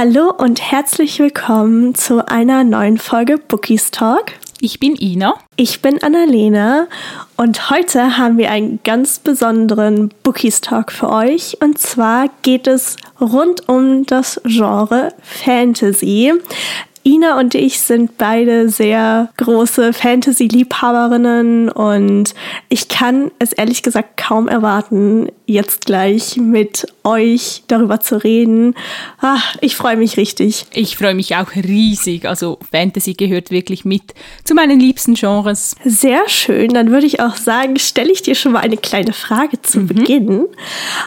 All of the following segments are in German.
Hallo und herzlich willkommen zu einer neuen Folge Bookies Talk. Ich bin Ina. Ich bin Annalena und heute haben wir einen ganz besonderen Bookies Talk für euch. Und zwar geht es rund um das Genre Fantasy. Ina und ich sind beide sehr große Fantasy-Liebhaberinnen und ich kann es ehrlich gesagt kaum erwarten, jetzt gleich mit euch darüber zu reden. Ach, ich freue mich richtig. Ich freue mich auch riesig. Also Fantasy gehört wirklich mit zu meinen liebsten Genres. Sehr schön. Dann würde ich auch sagen, stelle ich dir schon mal eine kleine Frage zu mhm. Beginn.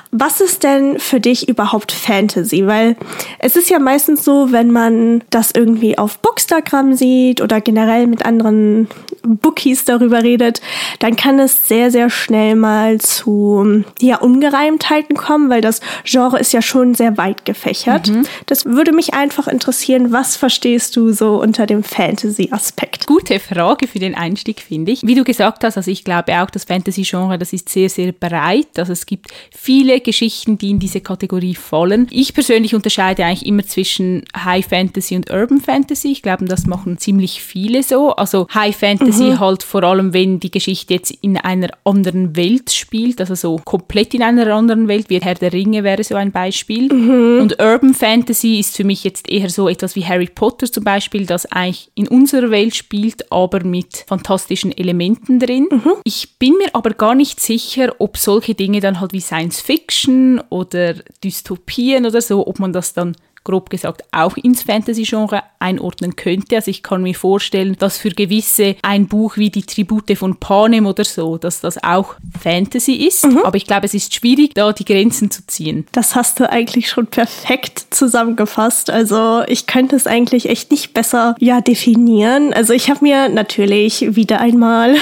Was ist denn für dich überhaupt Fantasy? Weil es ist ja meistens so, wenn man das irgendwie auf Bookstagram sieht oder generell mit anderen Bookies darüber redet, dann kann es sehr, sehr schnell mal zu ja, Ungereimtheiten kommen, weil das Genre ist ja schon sehr weit gefächert. Mhm. Das würde mich einfach interessieren, was verstehst du so unter dem Fantasy-Aspekt? Gute Frage für den Einstieg, finde ich. Wie du gesagt hast, also ich glaube auch, das Fantasy-Genre, das ist sehr, sehr breit. Also es gibt viele Geschichten, die in diese Kategorie fallen. Ich persönlich unterscheide eigentlich immer zwischen High Fantasy und Urban Fantasy. Fantasy. Ich glaube, das machen ziemlich viele so. Also High Fantasy mhm. halt vor allem, wenn die Geschichte jetzt in einer anderen Welt spielt, also so komplett in einer anderen Welt, wie Herr der Ringe wäre so ein Beispiel. Mhm. Und Urban Fantasy ist für mich jetzt eher so etwas wie Harry Potter zum Beispiel, das eigentlich in unserer Welt spielt, aber mit fantastischen Elementen drin. Mhm. Ich bin mir aber gar nicht sicher, ob solche Dinge dann halt wie Science Fiction oder Dystopien oder so, ob man das dann grob gesagt auch ins Fantasy-Genre einordnen könnte. Also ich kann mir vorstellen, dass für gewisse ein Buch wie die Tribute von Panem oder so, dass das auch Fantasy ist. Mhm. Aber ich glaube, es ist schwierig, da die Grenzen zu ziehen. Das hast du eigentlich schon perfekt zusammengefasst. Also ich könnte es eigentlich echt nicht besser ja definieren. Also ich habe mir natürlich wieder einmal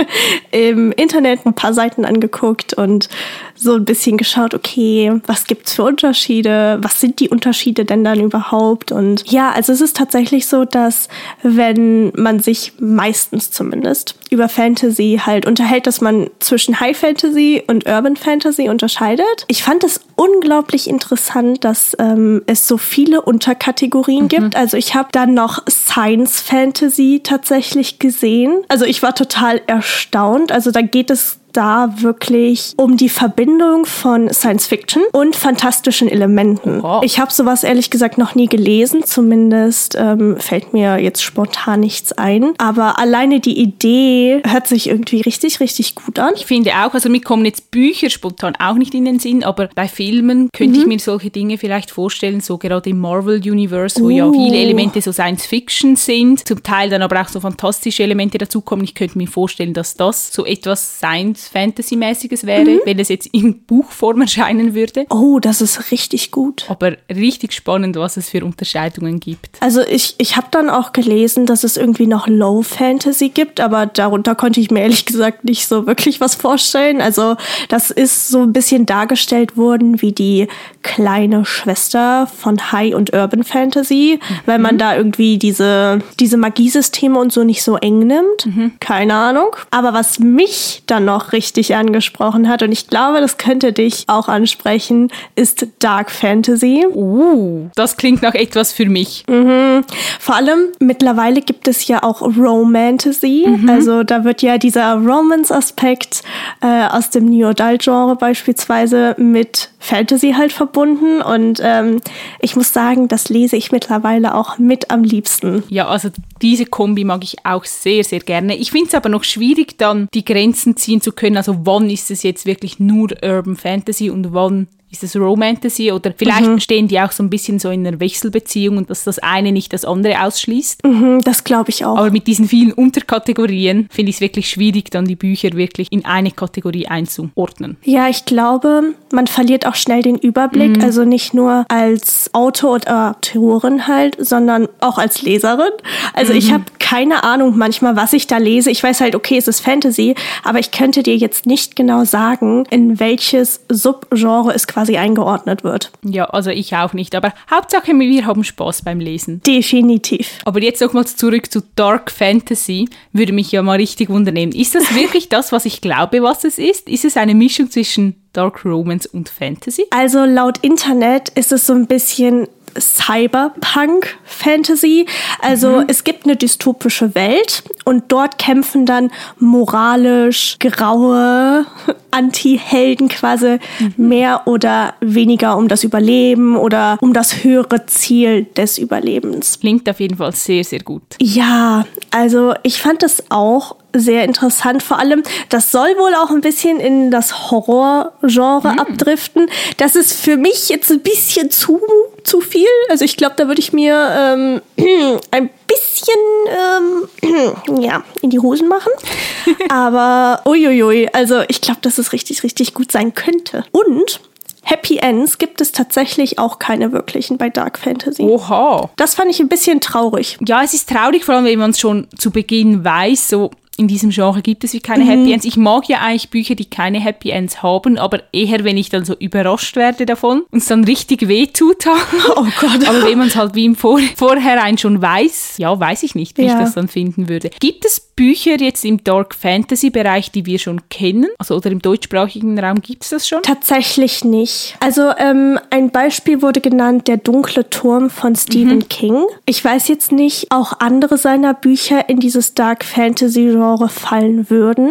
im Internet ein paar Seiten angeguckt und so ein bisschen geschaut, okay, was gibt's für Unterschiede? Was sind die Unterschiede denn dann überhaupt? Und ja, also es ist tatsächlich so, dass wenn man sich meistens zumindest über Fantasy halt unterhält, dass man zwischen High Fantasy und Urban Fantasy unterscheidet. Ich fand es unglaublich interessant, dass ähm, es so viele Unterkategorien mhm. gibt. Also ich habe dann noch Science Fantasy tatsächlich gesehen. Also ich war total erstaunt. Also da geht es da wirklich um die Verbindung von Science Fiction und fantastischen Elementen. Wow. Ich habe sowas ehrlich gesagt noch nie gelesen, zumindest ähm, fällt mir jetzt spontan nichts ein. Aber alleine die Idee hört sich irgendwie richtig, richtig gut an. Ich finde auch, also mir kommen jetzt Bücher spontan auch nicht in den Sinn, aber bei Filmen könnte mhm. ich mir solche Dinge vielleicht vorstellen, so gerade im Marvel Universe, wo uh. ja viele Elemente so Science Fiction sind, zum Teil dann aber auch so fantastische Elemente dazukommen. Ich könnte mir vorstellen, dass das so etwas Science Fantasy-mäßiges wäre, mhm. wenn es jetzt in Buchform erscheinen würde. Oh, das ist richtig gut. Aber richtig spannend, was es für Unterscheidungen gibt. Also ich, ich habe dann auch gelesen, dass es irgendwie noch Low Fantasy gibt, aber darunter konnte ich mir ehrlich gesagt nicht so wirklich was vorstellen. Also das ist so ein bisschen dargestellt worden wie die kleine Schwester von High und Urban Fantasy, mhm. weil man da irgendwie diese, diese Magiesysteme und so nicht so eng nimmt. Mhm. Keine Ahnung. Aber was mich dann noch richtig angesprochen hat. Und ich glaube, das könnte dich auch ansprechen, ist Dark Fantasy. Uh, das klingt nach etwas für mich. Mhm. Vor allem mittlerweile gibt es ja auch Romantasy. Mhm. Also da wird ja dieser Romance-Aspekt äh, aus dem New Adult-Genre beispielsweise mit Fantasy halt verbunden. Und ähm, ich muss sagen, das lese ich mittlerweile auch mit am liebsten. Ja, also diese Kombi mag ich auch sehr, sehr gerne. Ich finde es aber noch schwierig, dann die Grenzen ziehen zu können. Also wann ist es jetzt wirklich nur Urban Fantasy und wann ist es Romantasy oder vielleicht mhm. stehen die auch so ein bisschen so in einer Wechselbeziehung und dass das eine nicht das andere ausschließt. Mhm, das glaube ich auch. Aber mit diesen vielen Unterkategorien finde ich es wirklich schwierig, dann die Bücher wirklich in eine Kategorie einzuordnen. Ja, ich glaube, man verliert auch schnell den Überblick, mhm. also nicht nur als Autor oder Autorin halt, sondern auch als Leserin. Also ich mhm. habe keine Ahnung manchmal, was ich da lese. Ich weiß halt, okay, es ist Fantasy, aber ich könnte dir jetzt nicht genau sagen, in welches Subgenre es quasi quasi eingeordnet wird. Ja, also ich auch nicht. Aber Hauptsache, wir haben Spaß beim Lesen. Definitiv. Aber jetzt nochmals zurück zu Dark Fantasy. Würde mich ja mal richtig wundern. Ist das wirklich das, was ich glaube, was es ist? Ist es eine Mischung zwischen Dark Romance und Fantasy? Also laut Internet ist es so ein bisschen Cyberpunk Fantasy. Also mhm. es gibt eine dystopische Welt und dort kämpfen dann moralisch graue Anti-Helden quasi mhm. mehr oder weniger um das Überleben oder um das höhere Ziel des Überlebens. Klingt auf jeden Fall sehr, sehr gut. Ja, also ich fand es auch sehr interessant. Vor allem, das soll wohl auch ein bisschen in das Horror-Genre mhm. abdriften. Das ist für mich jetzt ein bisschen zu, zu viel. Also ich glaube, da würde ich mir ähm, ein bisschen ähm, ja, in die Hosen machen. Aber uiuiui, also ich glaube, dass es richtig, richtig gut sein könnte. Und Happy Ends gibt es tatsächlich auch keine wirklichen bei Dark Fantasy. Oha. Das fand ich ein bisschen traurig. Ja, es ist traurig, vor allem wenn man es schon zu Beginn weiß, so in diesem Genre gibt es wie keine mhm. Happy Ends. Ich mag ja eigentlich Bücher, die keine Happy Ends haben, aber eher, wenn ich dann so überrascht werde davon und es dann richtig wehtut. Oh Gott. aber wenn man es halt wie im Vor Vorhinein schon weiß, ja, weiß ich nicht, wie ja. ich das dann finden würde. Gibt es Bücher jetzt im Dark Fantasy Bereich, die wir schon kennen? Also oder im deutschsprachigen Raum gibt es das schon? Tatsächlich nicht. Also ähm, ein Beispiel wurde genannt, Der dunkle Turm von Stephen mhm. King. Ich weiß jetzt nicht, auch andere seiner Bücher in dieses Dark Fantasy Genre fallen würden.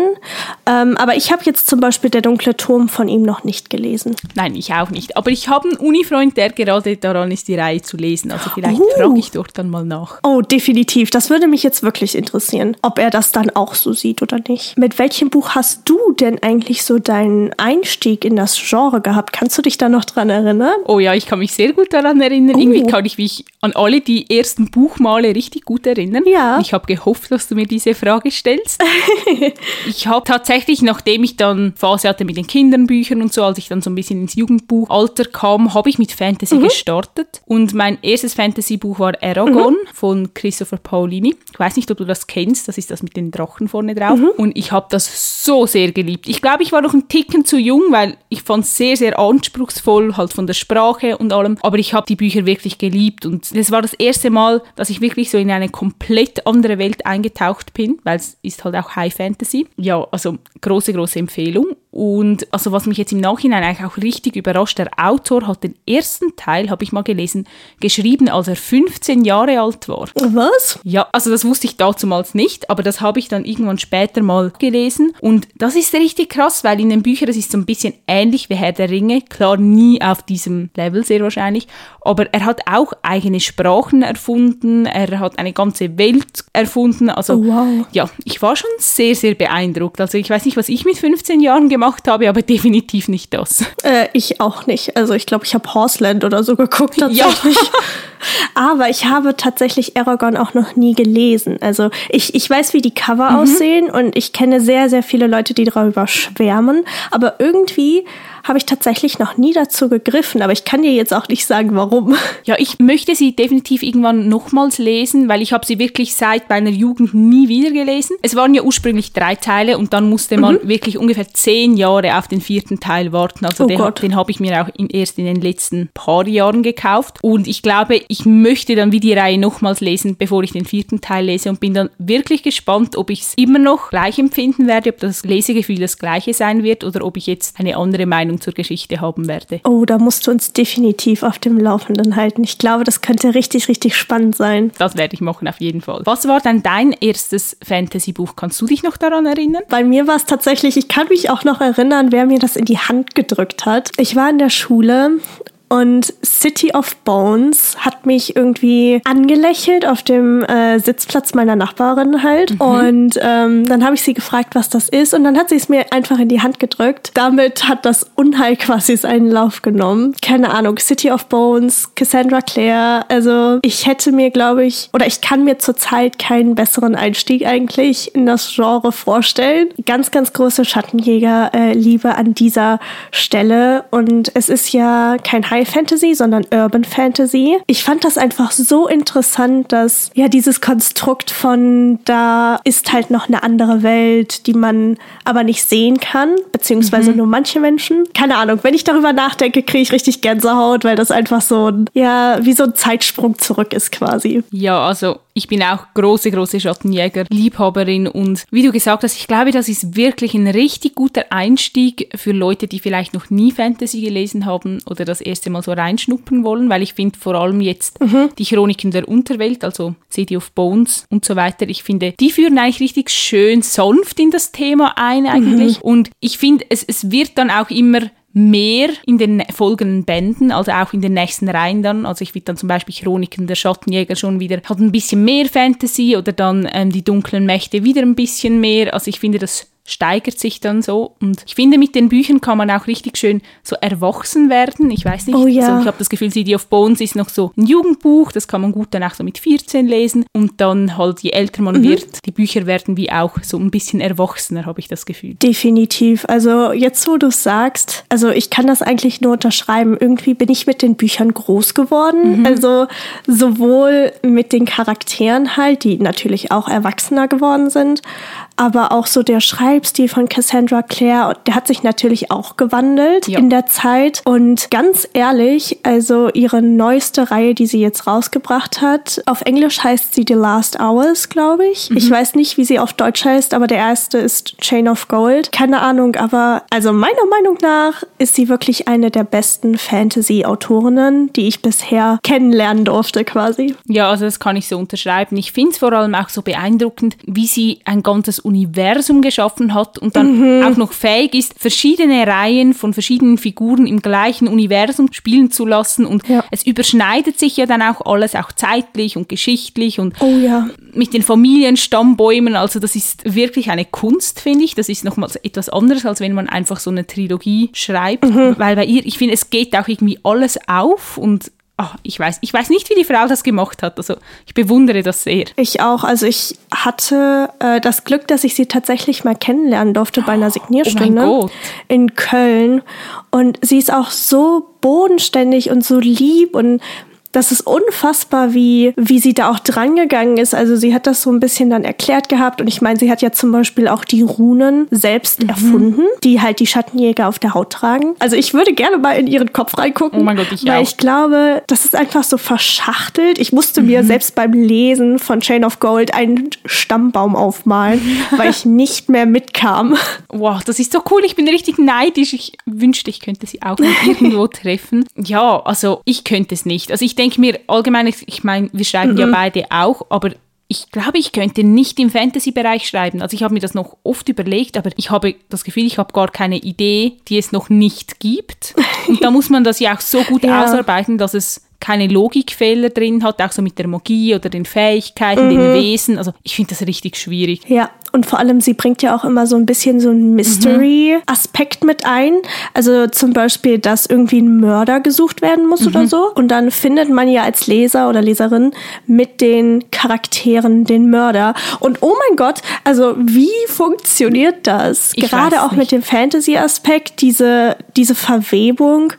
Ähm, aber ich habe jetzt zum Beispiel Der dunkle Turm von ihm noch nicht gelesen. Nein, ich auch nicht. Aber ich habe einen Unifreund, der gerade daran ist, die Reihe zu lesen. Also vielleicht uh. frage ich dort dann mal nach. Oh, definitiv. Das würde mich jetzt wirklich interessieren, ob er das dann auch so sieht oder nicht. Mit welchem Buch hast du denn eigentlich so deinen Einstieg in das Genre gehabt? Kannst du dich da noch dran erinnern? Oh ja, ich kann mich sehr gut daran erinnern. Uh. Irgendwie kann ich mich an alle die ersten Buchmale richtig gut erinnern. Ja. Ich habe gehofft, dass du mir diese Frage stellst ich habe tatsächlich, nachdem ich dann Phase hatte mit den Kindernbüchern und so, als ich dann so ein bisschen ins Jugendbuchalter kam, habe ich mit Fantasy mhm. gestartet. Und mein erstes Fantasybuch war Aragon mhm. von Christopher Paolini. Ich weiß nicht, ob du das kennst, das ist das mit den Drachen vorne drauf. Mhm. Und ich habe das so sehr geliebt. Ich glaube, ich war noch ein Ticken zu jung, weil ich fand es sehr, sehr anspruchsvoll, halt von der Sprache und allem. Aber ich habe die Bücher wirklich geliebt. Und das war das erste Mal, dass ich wirklich so in eine komplett andere Welt eingetaucht bin, weil es ist halt auch High Fantasy. Ja, also große, große Empfehlung. Und also was mich jetzt im Nachhinein eigentlich auch richtig überrascht, der Autor hat den ersten Teil, habe ich mal gelesen, geschrieben, als er 15 Jahre alt war. Was? Ja, also das wusste ich dazumals nicht, aber das habe ich dann irgendwann später mal gelesen. Und das ist richtig krass, weil in den Büchern, das ist so ein bisschen ähnlich wie Herr der Ringe, klar nie auf diesem Level sehr wahrscheinlich, aber er hat auch eigene Sprachen erfunden, er hat eine ganze Welt erfunden. Also oh, wow. ja, ich war schon sehr, sehr beeindruckt. Also ich weiß nicht, was ich mit 15 Jahren gemacht habe, aber definitiv nicht das. Äh, ich auch nicht. Also ich glaube, ich habe Horseland oder so geguckt tatsächlich. Ja. aber ich habe tatsächlich Aragon auch noch nie gelesen. Also ich, ich weiß, wie die Cover mhm. aussehen und ich kenne sehr, sehr viele Leute, die darüber schwärmen. Aber irgendwie habe ich tatsächlich noch nie dazu gegriffen, aber ich kann dir jetzt auch nicht sagen, warum. Ja, ich möchte sie definitiv irgendwann nochmals lesen, weil ich habe sie wirklich seit meiner Jugend nie wieder gelesen. Es waren ja ursprünglich drei Teile und dann musste man mhm. wirklich ungefähr zehn Jahre auf den vierten Teil warten. Also oh den, den habe ich mir auch erst in den letzten paar Jahren gekauft. Und ich glaube, ich möchte dann wie die Reihe nochmals lesen, bevor ich den vierten Teil lese und bin dann wirklich gespannt, ob ich es immer noch gleich empfinden werde, ob das Lesegefühl das gleiche sein wird oder ob ich jetzt eine andere Meinung Meinung zur Geschichte haben werde. Oh, da musst du uns definitiv auf dem Laufenden halten. Ich glaube, das könnte richtig, richtig spannend sein. Das werde ich machen, auf jeden Fall. Was war denn dein erstes Fantasy-Buch? Kannst du dich noch daran erinnern? Bei mir war es tatsächlich, ich kann mich auch noch erinnern, wer mir das in die Hand gedrückt hat. Ich war in der Schule und City of Bones hat mich irgendwie angelächelt auf dem äh, Sitzplatz meiner Nachbarin halt. Mhm. Und ähm, dann habe ich sie gefragt, was das ist. Und dann hat sie es mir einfach in die Hand gedrückt. Damit hat das Unheil quasi seinen Lauf genommen. Keine Ahnung, City of Bones, Cassandra Clare. Also ich hätte mir, glaube ich, oder ich kann mir zurzeit keinen besseren Einstieg eigentlich in das Genre vorstellen. Ganz, ganz große Schattenjäger-Liebe äh, an dieser Stelle. Und es ist ja kein High Fantasy, sondern Urban Fantasy. Ich fand das einfach so interessant, dass ja dieses Konstrukt von da ist halt noch eine andere Welt, die man aber nicht sehen kann, beziehungsweise mhm. nur manche Menschen. Keine Ahnung, wenn ich darüber nachdenke, kriege ich richtig Gänsehaut, weil das einfach so ein, ja, wie so ein Zeitsprung zurück ist quasi. Ja, also ich bin auch große, große Schattenjäger-Liebhaberin und wie du gesagt hast, ich glaube, das ist wirklich ein richtig guter Einstieg für Leute, die vielleicht noch nie Fantasy gelesen haben oder das erste Mal so reinschnuppern wollen, weil ich finde vor allem jetzt mhm. die Chroniken der Unterwelt, also City of Bones und so weiter, ich finde, die führen eigentlich richtig schön sanft in das Thema ein eigentlich mhm. und ich finde, es, es wird dann auch immer mehr in den folgenden Bänden, also auch in den nächsten Reihen dann. Also ich finde dann zum Beispiel Chroniken der Schattenjäger schon wieder, hat ein bisschen mehr Fantasy oder dann ähm, die dunklen Mächte wieder ein bisschen mehr. Also ich finde, das steigert sich dann so. Und ich finde, mit den Büchern kann man auch richtig schön so erwachsen werden. Ich weiß nicht, oh, ja. also ich habe das Gefühl, City of Bones ist noch so ein Jugendbuch, das kann man gut dann auch so mit 14 lesen. Und dann halt, je älter man mhm. wird, die Bücher werden wie auch so ein bisschen erwachsener, habe ich das Gefühl. Definitiv. Also jetzt, wo du sagst, also ich kann das eigentlich nur unterschreiben. Irgendwie bin ich mit den Büchern groß geworden. Mhm. Also sowohl mit den Charakteren halt, die natürlich auch erwachsener geworden sind, aber auch so der Schreibstil von Cassandra Clare, der hat sich natürlich auch gewandelt ja. in der Zeit. Und ganz ehrlich, also ihre neueste Reihe, die sie jetzt rausgebracht hat, auf Englisch heißt sie The Last Hours, glaube ich. Mhm. Ich weiß nicht, wie sie auf Deutsch heißt, aber der erste ist Chain of Gold. Keine Ahnung, aber also meiner Meinung nach ist sie wirklich eine der besten Fantasy-Autorinnen, die ich bisher kennenlernen durfte, quasi. Ja, also das kann ich so unterschreiben. Ich finde es vor allem auch so beeindruckend, wie sie ein ganzes Universum geschaffen hat und dann mhm. auch noch fähig ist, verschiedene Reihen von verschiedenen Figuren im gleichen Universum spielen zu lassen. Und ja. es überschneidet sich ja dann auch alles, auch zeitlich und geschichtlich und oh, ja. mit den Familienstammbäumen. Also das ist wirklich eine Kunst, finde ich. Das ist nochmals etwas anderes, als wenn man einfach so eine Trilogie schreibt. Mhm. Weil bei ihr, ich finde, es geht auch irgendwie alles auf und Oh, ich weiß, ich weiß nicht, wie die Frau das gemacht hat. Also ich bewundere das sehr. Ich auch. Also ich hatte äh, das Glück, dass ich sie tatsächlich mal kennenlernen durfte bei einer Signierstunde oh in Köln. Und sie ist auch so bodenständig und so lieb und das ist unfassbar, wie, wie sie da auch drangegangen ist. Also sie hat das so ein bisschen dann erklärt gehabt und ich meine, sie hat ja zum Beispiel auch die Runen selbst mhm. erfunden, die halt die Schattenjäger auf der Haut tragen. Also ich würde gerne mal in ihren Kopf reingucken, oh mein Gott, ich weil auch. ich glaube, das ist einfach so verschachtelt. Ich musste mhm. mir selbst beim Lesen von Chain of Gold einen Stammbaum aufmalen, weil ich nicht mehr mitkam. Wow, das ist so cool. Ich bin richtig neidisch. Ich wünschte, ich könnte sie auch irgendwo treffen. Ja, also ich könnte es nicht. Also ich denke, denke mir allgemein, ich meine, wir schreiben mhm. ja beide auch, aber ich glaube, ich könnte nicht im Fantasy-Bereich schreiben. Also ich habe mir das noch oft überlegt, aber ich habe das Gefühl, ich habe gar keine Idee, die es noch nicht gibt. Und da muss man das ja auch so gut ja. ausarbeiten, dass es keine Logikfehler drin hat, auch so mit der Magie oder den Fähigkeiten, mhm. den Wesen. Also ich finde das richtig schwierig. Ja, und vor allem, sie bringt ja auch immer so ein bisschen so einen Mystery-Aspekt mhm. mit ein. Also zum Beispiel, dass irgendwie ein Mörder gesucht werden muss mhm. oder so. Und dann findet man ja als Leser oder Leserin mit den Charakteren den Mörder. Und oh mein Gott, also wie funktioniert das? Ich Gerade auch mit dem Fantasy-Aspekt, diese, diese Verwebung.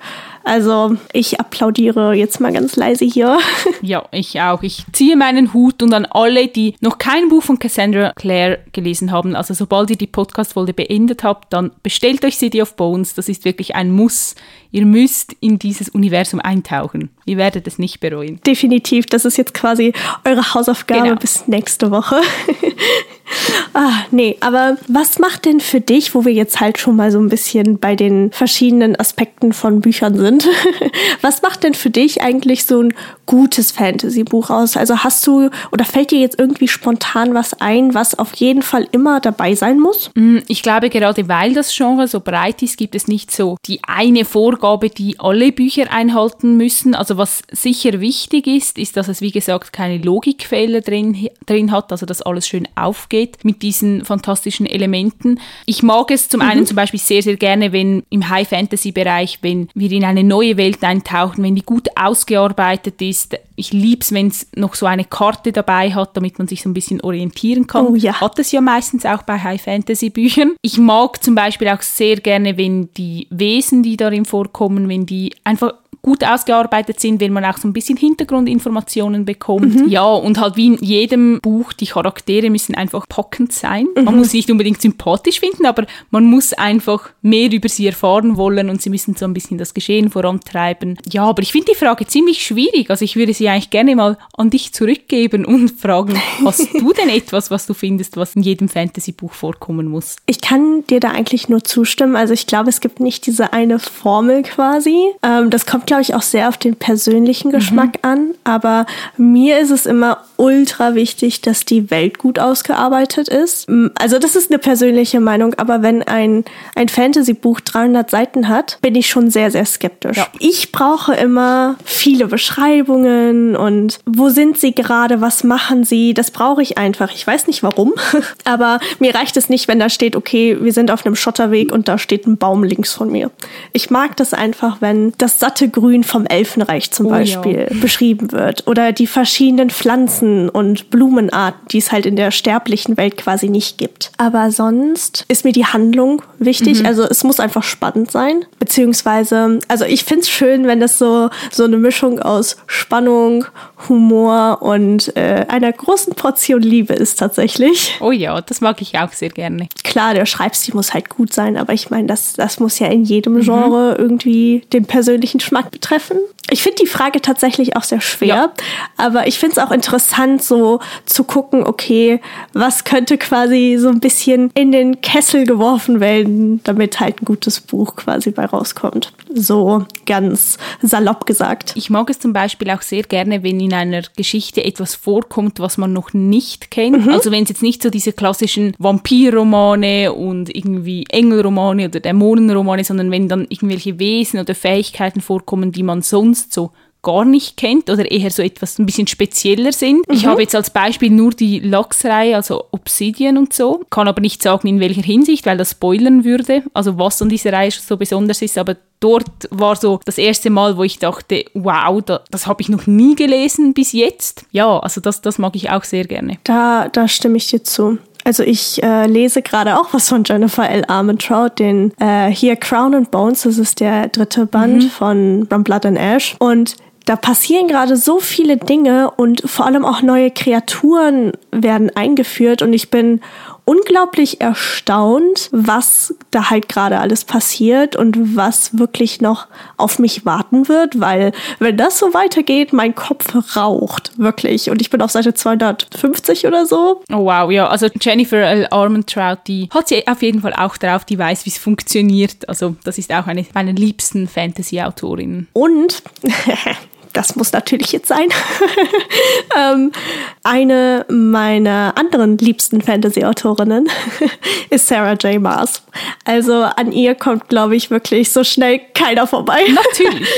Also ich applaudiere jetzt mal ganz leise hier. Ja, ich auch. Ich ziehe meinen Hut und an alle, die noch kein Buch von Cassandra Clare gelesen haben. Also sobald ihr die Podcast-Folge beendet habt, dann bestellt euch City of Bones. Das ist wirklich ein Muss. Ihr müsst in dieses Universum eintauchen. Ihr werdet es nicht bereuen. Definitiv. Das ist jetzt quasi eure Hausaufgabe genau. bis nächste Woche. Ah, nee, aber was macht denn für dich, wo wir jetzt halt schon mal so ein bisschen bei den verschiedenen Aspekten von Büchern sind, was macht denn für dich eigentlich so ein gutes Fantasy-Buch aus? Also hast du oder fällt dir jetzt irgendwie spontan was ein, was auf jeden Fall immer dabei sein muss? Mm, ich glaube, gerade weil das Genre so breit ist, gibt es nicht so die eine Vorgabe, die alle Bücher einhalten müssen. Also was sicher wichtig ist, ist, dass es wie gesagt keine Logikfehler drin, drin hat, also dass alles schön aufgeht mit diesen fantastischen Elementen. Ich mag es zum mhm. einen zum Beispiel sehr, sehr gerne, wenn im High-Fantasy-Bereich, wenn wir in eine neue Welt eintauchen, wenn die gut ausgearbeitet ist. Ich liebe es, wenn es noch so eine Karte dabei hat, damit man sich so ein bisschen orientieren kann. Oh, ja. Hat es ja meistens auch bei High-Fantasy-Büchern. Ich mag zum Beispiel auch sehr gerne, wenn die Wesen, die darin vorkommen, wenn die einfach gut ausgearbeitet sind, wenn man auch so ein bisschen Hintergrundinformationen bekommt. Mhm. Ja, und halt wie in jedem Buch, die Charaktere müssen einfach pockend sein. Mhm. Man muss sie nicht unbedingt sympathisch finden, aber man muss einfach mehr über sie erfahren wollen und sie müssen so ein bisschen das Geschehen vorantreiben. Ja, aber ich finde die Frage ziemlich schwierig. Also ich würde sie eigentlich gerne mal an dich zurückgeben und fragen, hast du denn etwas, was du findest, was in jedem Fantasy-Buch vorkommen muss? Ich kann dir da eigentlich nur zustimmen. Also ich glaube, es gibt nicht diese eine Formel quasi. Ähm, das kommt, glaube ich, auch sehr auf den persönlichen Geschmack mhm. an. Aber mir ist es immer ultra wichtig, dass die Welt gut ausgearbeitet ist. Also das ist eine persönliche Meinung, aber wenn ein, ein Fantasy-Buch 300 Seiten hat, bin ich schon sehr, sehr skeptisch. Ja. Ich brauche immer viele Beschreibungen und wo sind sie gerade, was machen sie, das brauche ich einfach. Ich weiß nicht warum, aber mir reicht es nicht, wenn da steht, okay, wir sind auf einem Schotterweg und da steht ein Baum links von mir. Ich mag das einfach, wenn das satte Grün vom Elfenreich zum oh, Beispiel ja. beschrieben wird oder die verschiedenen Pflanzen und Blumenarten, die es halt in der sterblichen Welt quasi nicht gibt. Aber sonst ist mir die Handlung wichtig. Mhm. Also es muss einfach spannend sein. Beziehungsweise, also ich finde es schön, wenn das so, so eine Mischung aus Spannung, Humor und äh, einer großen Portion Liebe ist tatsächlich. Oh ja, das mag ich auch sehr gerne. Klar, der Schreibstil muss halt gut sein, aber ich meine, das, das muss ja in jedem mhm. Genre mhm. irgendwie den persönlichen Geschmack betreffen. Ich finde die Frage tatsächlich auch sehr schwer, ja. aber ich finde es auch interessant, so zu gucken, okay, was könnte quasi so ein bisschen in den Kessel geworfen werden, damit halt ein gutes Buch quasi bei rauskommt. So ganz salopp gesagt. Ich mag es zum Beispiel auch sehr gerne, wenn in einer Geschichte etwas vorkommt, was man noch nicht kennt. Mhm. Also wenn es jetzt nicht so diese klassischen Vampirromane und irgendwie Engelromane oder Dämonenromane, sondern wenn dann irgendwelche Wesen oder Fähigkeiten vorkommen, die man sonst so gar nicht kennt oder eher so etwas ein bisschen spezieller sind. Mhm. Ich habe jetzt als Beispiel nur die Lachs-Reihe, also Obsidian und so, kann aber nicht sagen, in welcher Hinsicht, weil das spoilern würde, also was an dieser Reihe so besonders ist, aber dort war so das erste Mal, wo ich dachte, wow, da, das habe ich noch nie gelesen bis jetzt. Ja, also das, das mag ich auch sehr gerne. Da, da stimme ich dir zu. Also ich äh, lese gerade auch was von Jennifer L. Armentrout, den äh, hier Crown and Bones, das ist der dritte Band mhm. von From Blood and Ash. Und da passieren gerade so viele Dinge und vor allem auch neue Kreaturen werden eingeführt und ich bin unglaublich erstaunt, was da halt gerade alles passiert und was wirklich noch auf mich warten wird, weil wenn das so weitergeht, mein Kopf raucht, wirklich. Und ich bin auf Seite 250 oder so. Oh wow, ja, also Jennifer L. Armentrout, die hat sie auf jeden Fall auch drauf, die weiß, wie es funktioniert. Also das ist auch eine meiner liebsten Fantasy-Autorinnen. Und das muss natürlich jetzt sein. ähm, eine meiner anderen liebsten Fantasy-Autorinnen ist Sarah J. Maas. Also an ihr kommt, glaube ich, wirklich so schnell keiner vorbei. Natürlich.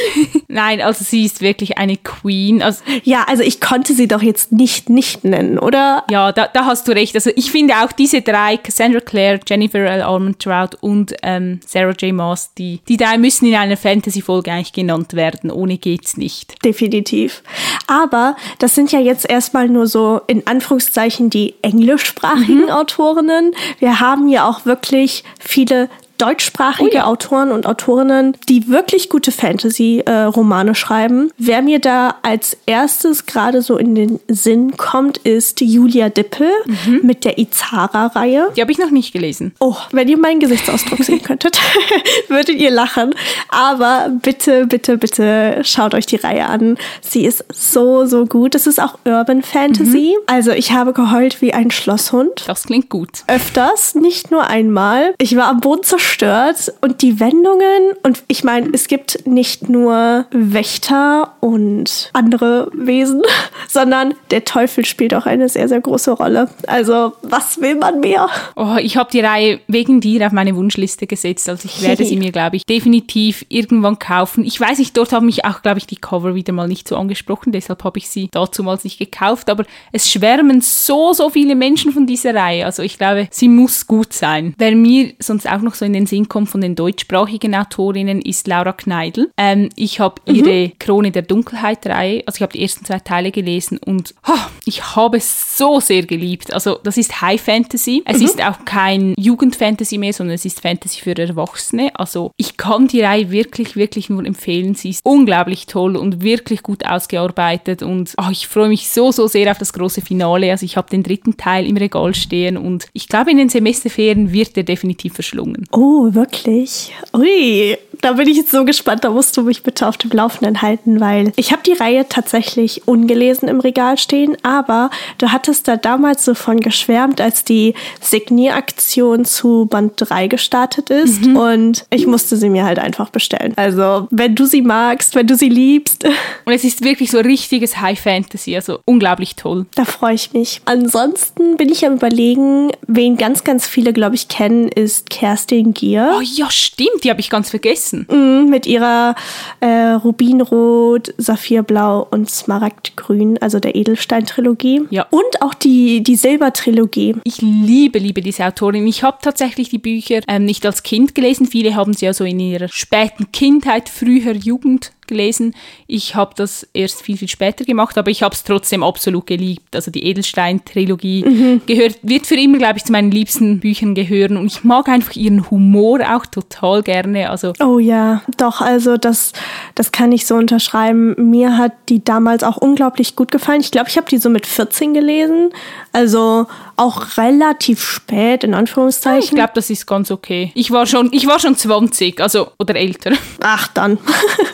Nein, also sie ist wirklich eine Queen. Also, ja, also ich konnte sie doch jetzt nicht nicht nennen, oder? Ja, da, da hast du recht. Also ich finde auch diese drei, Cassandra Clare, Jennifer L. Almond-Trout und ähm, Sarah J. Maas, die, die drei müssen in einer Fantasy-Folge eigentlich genannt werden. Ohne geht's nicht definitiv. Aber das sind ja jetzt erstmal nur so in Anführungszeichen die englischsprachigen mhm. Autorinnen. Wir haben ja auch wirklich viele deutschsprachige oh ja. Autoren und Autorinnen, die wirklich gute Fantasy-Romane schreiben. Wer mir da als erstes gerade so in den Sinn kommt, ist Julia Dippel mhm. mit der Izara-Reihe. Die habe ich noch nicht gelesen. Oh, wenn ihr meinen Gesichtsausdruck sehen könntet, würdet ihr lachen. Aber bitte, bitte, bitte schaut euch die Reihe an. Sie ist so, so gut. Es ist auch Urban Fantasy. Mhm. Also ich habe geheult wie ein Schlosshund. Das klingt gut. Öfters, nicht nur einmal. Ich war am Boden zerstört zerstört und die Wendungen und ich meine, es gibt nicht nur Wächter und andere Wesen, sondern der Teufel spielt auch eine sehr, sehr große Rolle. Also, was will man mehr? Oh, ich habe die Reihe wegen dir auf meine Wunschliste gesetzt. Also ich werde sie mir, glaube ich, definitiv irgendwann kaufen. Ich weiß nicht, dort haben mich auch, glaube ich, die Cover wieder mal nicht so angesprochen, deshalb habe ich sie dazu mal nicht gekauft. Aber es schwärmen so, so viele Menschen von dieser Reihe. Also ich glaube, sie muss gut sein. Wer mir sonst auch noch so in den Sinn kommt von den deutschsprachigen Autorinnen, ist Laura Kneidl. Ähm, ich habe mhm. ihre Krone der Dunkelheit-Reihe, also ich habe die ersten zwei Teile gelesen und oh, ich habe es so sehr geliebt. Also das ist High Fantasy. Es mhm. ist auch kein Jugendfantasy mehr, sondern es ist Fantasy für Erwachsene. Also ich kann die Reihe wirklich, wirklich nur empfehlen. Sie ist unglaublich toll und wirklich gut ausgearbeitet und oh, ich freue mich so, so sehr auf das große Finale. Also ich habe den dritten Teil im Regal stehen und ich glaube, in den Semesterferien wird er definitiv verschlungen. Oh, wirklich? Ui, da bin ich jetzt so gespannt. Da musst du mich bitte auf dem Laufenden halten, weil ich habe die Reihe tatsächlich ungelesen im Regal stehen, aber du hattest da damals so von geschwärmt, als die Signieraktion zu Band 3 gestartet ist mhm. und ich musste sie mir halt einfach bestellen. Also, wenn du sie magst, wenn du sie liebst. Und es ist wirklich so richtiges High Fantasy, also unglaublich toll. Da freue ich mich. Ansonsten bin ich am überlegen, wen ganz, ganz viele, glaube ich, kennen, ist Kerstin Gier. Oh ja, stimmt, die habe ich ganz vergessen. Mm, mit ihrer äh, Rubinrot, Saphirblau und Smaragdgrün, also der Edelstein-Trilogie. Ja. Und auch die, die Silber-Trilogie. Ich liebe, liebe diese Autorin. Ich habe tatsächlich die Bücher ähm, nicht als Kind gelesen. Viele haben sie ja so in ihrer späten Kindheit, früher Jugend gelesen. Ich habe das erst viel, viel später gemacht, aber ich habe es trotzdem absolut geliebt. Also die Edelstein-Trilogie mhm. gehört, wird für immer, glaube ich, zu meinen liebsten Büchern gehören. Und ich mag einfach ihren Humor auch total gerne. Also oh ja, doch, also das, das kann ich so unterschreiben. Mir hat die damals auch unglaublich gut gefallen. Ich glaube, ich habe die so mit 14 gelesen. Also auch relativ spät, in Anführungszeichen. Ich glaube, das ist ganz okay. Ich war schon, ich war schon 20, also oder älter. Ach dann.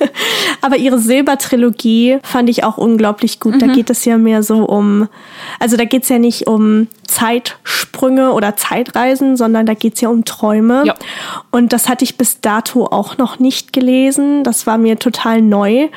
Aber ihre Silbertrilogie fand ich auch unglaublich gut. Mhm. Da geht es ja mehr so um, also da geht es ja nicht um Zeitsprünge oder Zeitreisen, sondern da geht es ja um Träume. Ja. Und das hatte ich bis dato auch noch nicht gelesen. Das war mir total neu.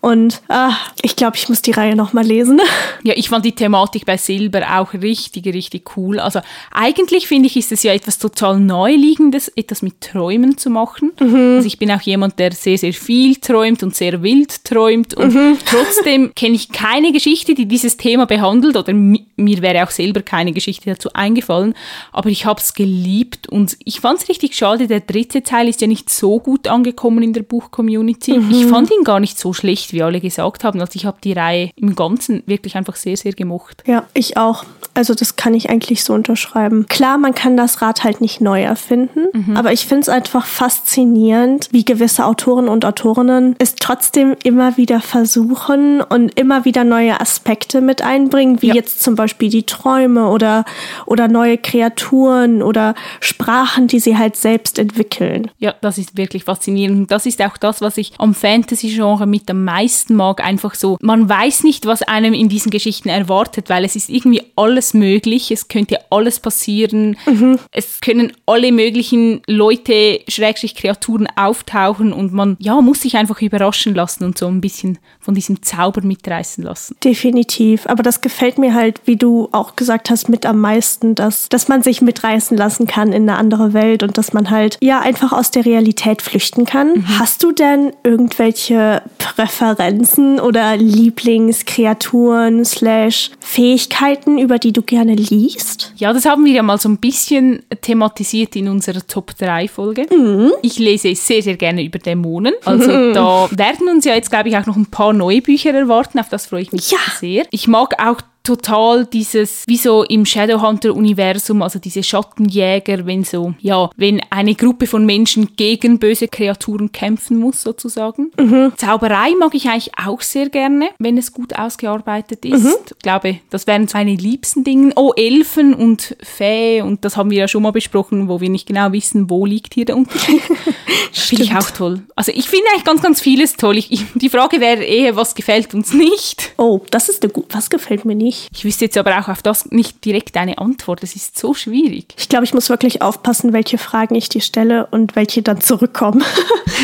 Und ah, ich glaube, ich muss die Reihe nochmal lesen. Ja, ich fand die Thematik bei Silber auch richtig, richtig cool. Also eigentlich finde ich, ist es ja etwas total Neuliegendes, etwas mit Träumen zu machen. Mhm. Also ich bin auch jemand, der sehr, sehr viel träumt und sehr wild träumt. Und mhm. trotzdem kenne ich keine Geschichte, die dieses Thema behandelt. Oder mir wäre auch selber keine Geschichte Geschichte dazu eingefallen, aber ich habe es geliebt und ich fand es richtig schade, der dritte Teil ist ja nicht so gut angekommen in der Buch-Community. Mhm. Ich fand ihn gar nicht so schlecht, wie alle gesagt haben. Also ich habe die Reihe im Ganzen wirklich einfach sehr, sehr gemocht. Ja, ich auch. Also das kann ich eigentlich so unterschreiben. Klar, man kann das Rad halt nicht neu erfinden, mhm. aber ich finde es einfach faszinierend, wie gewisse Autoren und Autorinnen es trotzdem immer wieder versuchen und immer wieder neue Aspekte mit einbringen, wie ja. jetzt zum Beispiel die Träume oder oder, neue Kreaturen oder Sprachen, die sie halt selbst entwickeln. Ja, das ist wirklich faszinierend. Das ist auch das, was ich am Fantasy-Genre mit am meisten mag. Einfach so, man weiß nicht, was einem in diesen Geschichten erwartet, weil es ist irgendwie alles möglich. Es könnte alles passieren. Mhm. Es können alle möglichen Leute, Schrägstrich Kreaturen auftauchen und man, ja, muss sich einfach überraschen lassen und so ein bisschen von diesem Zauber mitreißen lassen. Definitiv. Aber das gefällt mir halt, wie du auch gesagt hast, mit am meisten, dass, dass man sich mitreißen lassen kann in eine andere Welt und dass man halt ja einfach aus der Realität flüchten kann. Mhm. Hast du denn irgendwelche Präferenzen oder Lieblingskreaturen slash Fähigkeiten, über die du gerne liest? Ja, das haben wir ja mal so ein bisschen thematisiert in unserer Top 3 Folge. Mhm. Ich lese sehr, sehr gerne über Dämonen. Also da werden uns ja jetzt, glaube ich, auch noch ein paar neue Bücher erwarten. Auf das freue ich mich ja. sehr. Ich mag auch total dieses, wie so im Shadowhunter-Universum, also diese Schattenjäger, wenn so, ja, wenn eine Gruppe von Menschen gegen böse Kreaturen kämpfen muss, sozusagen. Mhm. Zauberei mag ich eigentlich auch sehr gerne, wenn es gut ausgearbeitet ist. Mhm. Ich glaube, das wären meine liebsten Dinge. Oh, Elfen und Fee, und das haben wir ja schon mal besprochen, wo wir nicht genau wissen, wo liegt hier der Unterschied. finde ich auch toll. Also ich finde eigentlich ganz, ganz vieles toll. Ich, ich, die Frage wäre eher, was gefällt uns nicht? Oh, das ist eine gut. Was gefällt mir nicht? Ich wüsste jetzt aber auch auf das nicht direkt eine Antwort. Das ist so schwierig. Ich glaube, ich muss wirklich aufpassen, welche Fragen ich dir stelle und welche dann zurückkommen.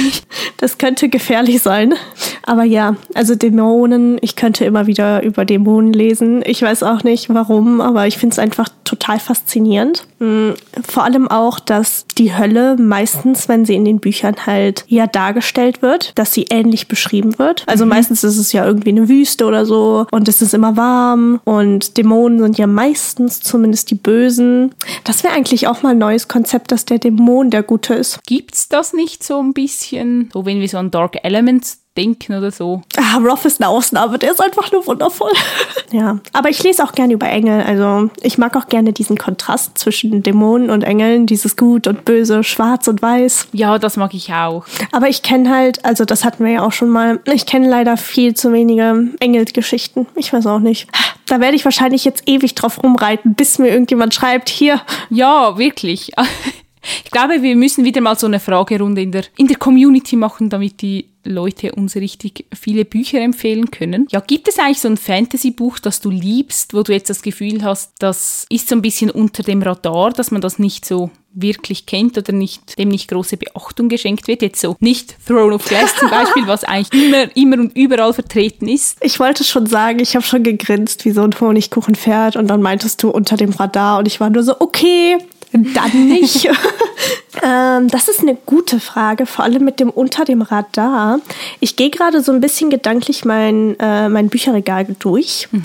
das könnte gefährlich sein. Aber ja, also Dämonen, ich könnte immer wieder über Dämonen lesen. Ich weiß auch nicht warum, aber ich finde es einfach total faszinierend. Mm, vor allem auch, dass die Hölle meistens, wenn sie in den Büchern halt ja dargestellt wird, dass sie ähnlich beschrieben wird. Also mhm. meistens ist es ja irgendwie eine Wüste oder so und es ist immer warm und Dämonen sind ja meistens zumindest die Bösen. Das wäre eigentlich auch mal ein neues Konzept, dass der Dämon der Gute ist. Gibt's das nicht so ein bisschen? So wenn wir so an Dark Elements denken oder so. Ah, Roth ist eine Ausnahme, der ist einfach nur wundervoll. ja, aber ich lese auch gerne über Engel. Also ich mag auch gerne diesen Kontrast zwischen Dämonen und Engeln, dieses Gut und Böse, Schwarz und Weiß. Ja, das mag ich auch. Aber ich kenne halt, also das hatten wir ja auch schon mal, ich kenne leider viel zu wenige Engelsgeschichten. Ich weiß auch nicht. Da werde ich wahrscheinlich jetzt ewig drauf rumreiten, bis mir irgendjemand schreibt, hier. Ja, wirklich. Ich glaube, wir müssen wieder mal so eine Fragerunde in der, in der Community machen, damit die Leute uns richtig viele Bücher empfehlen können. Ja, gibt es eigentlich so ein Fantasy-Buch, das du liebst, wo du jetzt das Gefühl hast, das ist so ein bisschen unter dem Radar, dass man das nicht so wirklich kennt oder nicht, dem nicht große Beachtung geschenkt wird. Jetzt so nicht Throne of Glass zum Beispiel, was eigentlich immer, immer und überall vertreten ist. Ich wollte schon sagen, ich habe schon gegrinst wie so ein Honigkuchenpferd und dann meintest du unter dem Radar und ich war nur so, okay, dann nicht. ähm, das ist eine gute Frage, vor allem mit dem unter dem Radar. Ich gehe gerade so ein bisschen gedanklich mein, äh, mein Bücherregal durch. Mhm.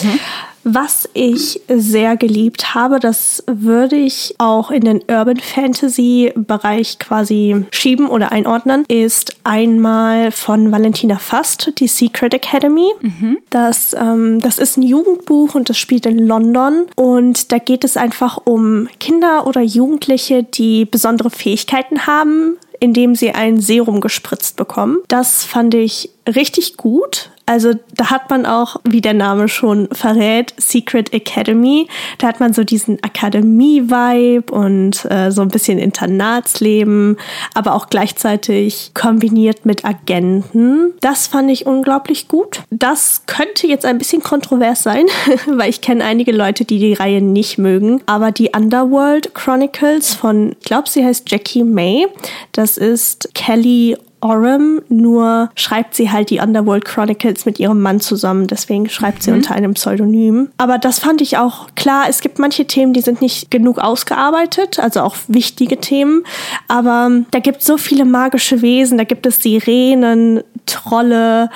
Was ich sehr geliebt habe, das würde ich auch in den Urban Fantasy Bereich quasi schieben oder einordnen, ist einmal von Valentina Fast, die Secret Academy. Mhm. Das, ähm, das ist ein Jugendbuch und das spielt in London und da geht es einfach um Kinder oder Jugendliche, die besondere Fähigkeiten haben, indem sie ein Serum gespritzt bekommen. Das fand ich richtig gut. Also da hat man auch, wie der Name schon verrät, Secret Academy. Da hat man so diesen Akademie-Vibe und äh, so ein bisschen Internatsleben, aber auch gleichzeitig kombiniert mit Agenten. Das fand ich unglaublich gut. Das könnte jetzt ein bisschen kontrovers sein, weil ich kenne einige Leute, die die Reihe nicht mögen. Aber die Underworld Chronicles von, ich glaube, sie heißt Jackie May. Das ist Kelly Oram, nur schreibt sie halt die Underworld Chronicles mit ihrem Mann zusammen, deswegen schreibt mhm. sie unter einem Pseudonym. Aber das fand ich auch klar, es gibt manche Themen, die sind nicht genug ausgearbeitet, also auch wichtige Themen, aber da gibt es so viele magische Wesen, da gibt es Sirenen, Trolle,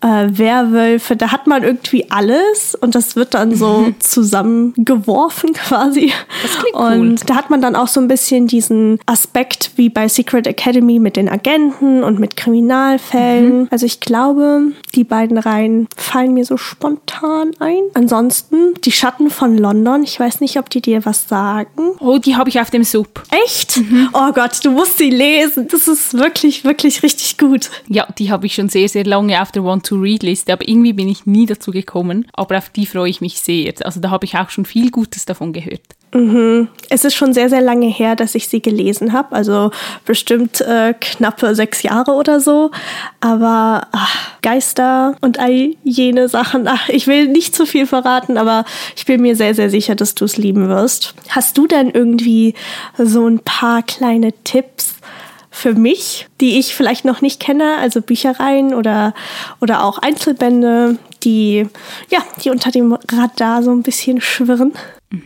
äh, Werwölfe, da hat man irgendwie alles und das wird dann so mhm. zusammengeworfen quasi. Das klingt cool. Und da hat man dann auch so ein bisschen diesen Aspekt wie bei Secret Academy mit den Agenten und mit Kriminalfällen. Mhm. Also ich glaube, die beiden Reihen fallen mir so spontan ein. Ansonsten die Schatten von London. Ich weiß nicht, ob die dir was sagen. Oh, die habe ich auf dem Sub. Echt? Mhm. Oh Gott, du musst sie lesen. Das ist wirklich, wirklich richtig gut. Ja, die habe ich schon sehr, sehr lange auf der One to-Read-Liste, aber irgendwie bin ich nie dazu gekommen. Aber auf die freue ich mich sehr. Also da habe ich auch schon viel Gutes davon gehört. Mhm. Es ist schon sehr, sehr lange her, dass ich sie gelesen habe. Also bestimmt äh, knappe sechs Jahre oder so. Aber ach, Geister und all jene Sachen. Ach, ich will nicht zu viel verraten, aber ich bin mir sehr, sehr sicher, dass du es lieben wirst. Hast du denn irgendwie so ein paar kleine Tipps? für mich, die ich vielleicht noch nicht kenne, also Büchereien oder, oder auch Einzelbände, die, ja, die unter dem Radar so ein bisschen schwirren.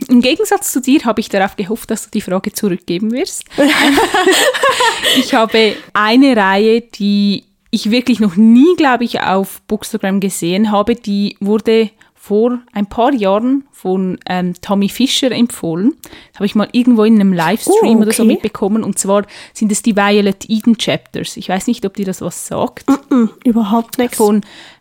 Im Gegensatz zu dir habe ich darauf gehofft, dass du die Frage zurückgeben wirst. ich habe eine Reihe, die ich wirklich noch nie, glaube ich, auf Bookstagram gesehen habe. Die wurde vor ein paar Jahren von ähm, Tommy Fischer empfohlen. Das habe ich mal irgendwo in einem Livestream oh, okay. oder so mitbekommen. Und zwar sind es die Violet Eden Chapters. Ich weiß nicht, ob dir das was sagt. Mm -mm, überhaupt nichts. Von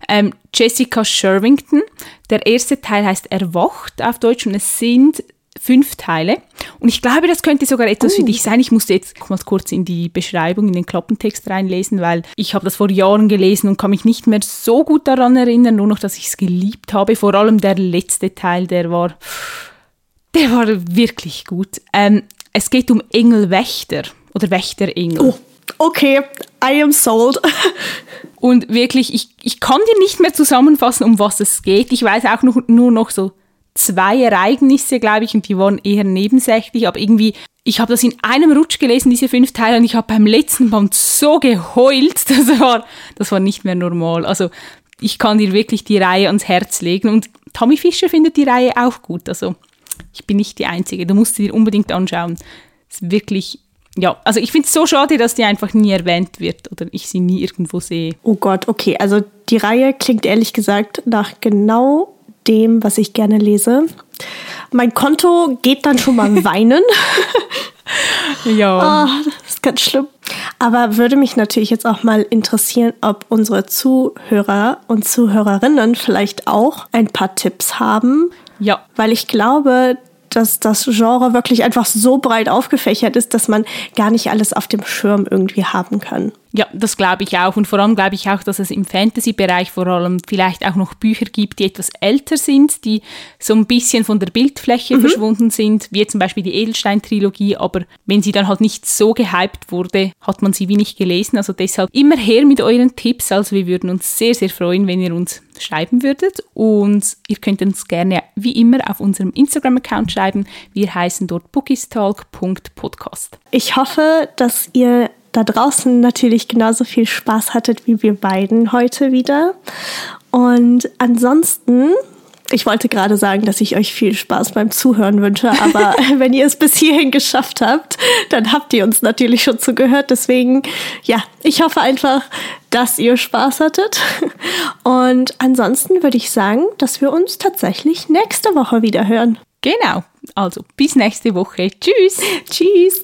ähm, Jessica Shervington. Der erste Teil heißt Erwacht auf Deutsch und es sind fünf Teile. Und ich glaube, das könnte sogar etwas uh. für dich sein. Ich musste jetzt mal kurz in die Beschreibung, in den Klappentext reinlesen, weil ich habe das vor Jahren gelesen und kann mich nicht mehr so gut daran erinnern, nur noch, dass ich es geliebt habe. Vor allem der letzte Teil, der war, der war wirklich gut. Ähm, es geht um Engelwächter oder Wächterengel. Oh, okay, I am sold. und wirklich, ich, ich kann dir nicht mehr zusammenfassen, um was es geht. Ich weiß auch noch, nur noch so zwei Ereignisse, glaube ich, und die waren eher nebensächlich, aber irgendwie, ich habe das in einem Rutsch gelesen, diese fünf Teile, und ich habe beim letzten Band so geheult, das war, das war nicht mehr normal. Also ich kann dir wirklich die Reihe ans Herz legen und Tommy Fischer findet die Reihe auch gut, also Ich bin nicht die Einzige. Du musst sie dir unbedingt anschauen. Es ist wirklich ja, also ich finde es so schade, dass die einfach nie erwähnt wird oder ich sie nie irgendwo sehe. Oh Gott, okay. Also die Reihe klingt ehrlich gesagt nach genau dem, was ich gerne lese. Mein Konto geht dann schon mal weinen. ja. Oh, das ist ganz schlimm. Aber würde mich natürlich jetzt auch mal interessieren, ob unsere Zuhörer und Zuhörerinnen vielleicht auch ein paar Tipps haben. Ja. Weil ich glaube, dass das Genre wirklich einfach so breit aufgefächert ist, dass man gar nicht alles auf dem Schirm irgendwie haben kann. Ja, das glaube ich auch. Und vor allem glaube ich auch, dass es im Fantasy-Bereich vor allem vielleicht auch noch Bücher gibt, die etwas älter sind, die so ein bisschen von der Bildfläche mhm. verschwunden sind, wie zum Beispiel die Edelstein-Trilogie. Aber wenn sie dann halt nicht so gehypt wurde, hat man sie wie nicht gelesen. Also deshalb immer her mit euren Tipps. Also wir würden uns sehr, sehr freuen, wenn ihr uns schreiben würdet. Und ihr könnt uns gerne wie immer auf unserem Instagram-Account schreiben. Wir heißen dort bookistalk.podcast. Ich hoffe, dass ihr da draußen natürlich genauso viel Spaß hattet wie wir beiden heute wieder. Und ansonsten, ich wollte gerade sagen, dass ich euch viel Spaß beim Zuhören wünsche, aber wenn ihr es bis hierhin geschafft habt, dann habt ihr uns natürlich schon zugehört. Deswegen, ja, ich hoffe einfach, dass ihr Spaß hattet. Und ansonsten würde ich sagen, dass wir uns tatsächlich nächste Woche wieder hören. Genau. Also bis nächste Woche. Tschüss. Tschüss.